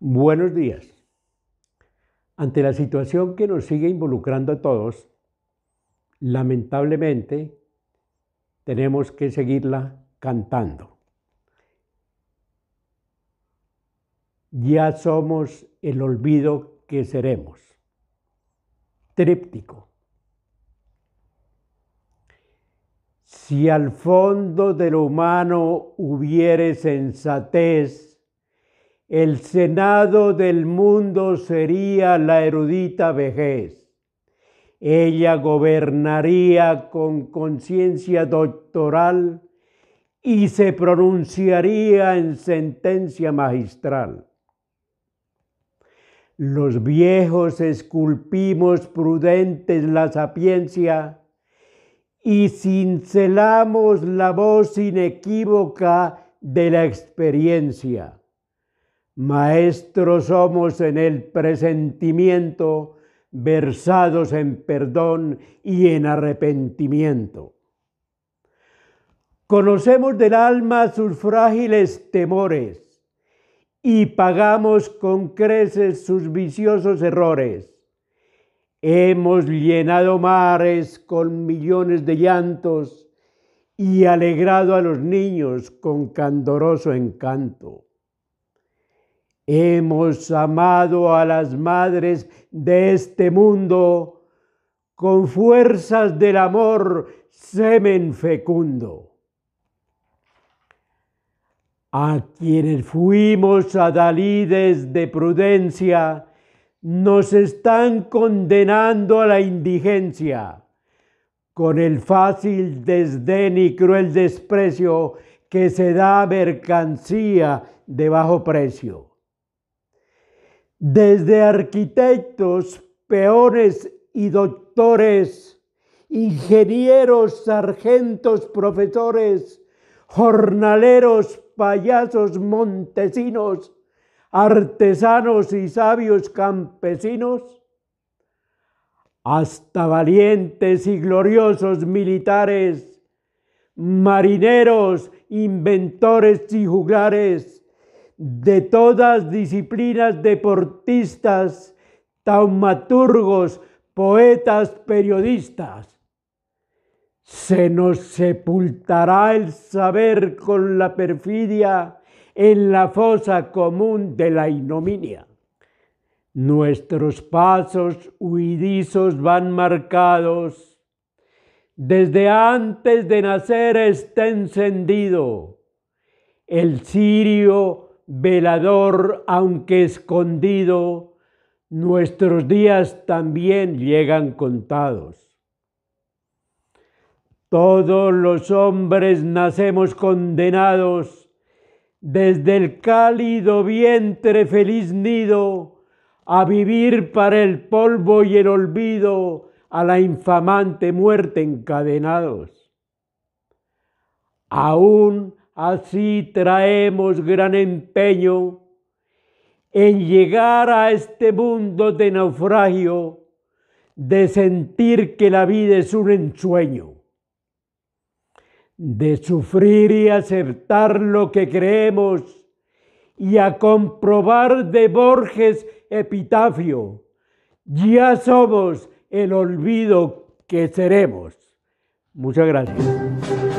Buenos días. Ante la situación que nos sigue involucrando a todos, lamentablemente tenemos que seguirla cantando. Ya somos el olvido que seremos. Tríptico. Si al fondo de lo humano hubiere sensatez, el Senado del mundo sería la erudita vejez. Ella gobernaría con conciencia doctoral y se pronunciaría en sentencia magistral. Los viejos esculpimos prudentes la sapiencia y cincelamos la voz inequívoca de la experiencia Maestros somos en el presentimiento, versados en perdón y en arrepentimiento. Conocemos del alma sus frágiles temores y pagamos con creces sus viciosos errores. Hemos llenado mares con millones de llantos y alegrado a los niños con candoroso encanto. Hemos amado a las madres de este mundo. Con fuerzas del amor semen fecundo. A quienes fuimos adalides de prudencia, nos están condenando a la indigencia. Con el fácil desdén y cruel desprecio que se da mercancía de bajo precio desde arquitectos, peones y doctores, ingenieros, sargentos, profesores, jornaleros, payasos, montesinos, artesanos y sabios campesinos, hasta valientes y gloriosos militares, marineros, inventores y juglares, de todas disciplinas deportistas, taumaturgos, poetas, periodistas. Se nos sepultará el saber con la perfidia en la fosa común de la ignominia. Nuestros pasos huidizos van marcados. Desde antes de nacer está encendido el cirio velador, aunque escondido, nuestros días también llegan contados. Todos los hombres nacemos condenados desde el cálido vientre feliz nido a vivir para el polvo y el olvido, a la infamante muerte encadenados. Aún Así traemos gran empeño en llegar a este mundo de naufragio, de sentir que la vida es un ensueño, de sufrir y aceptar lo que creemos y a comprobar de Borges epitafio, ya somos el olvido que seremos. Muchas gracias.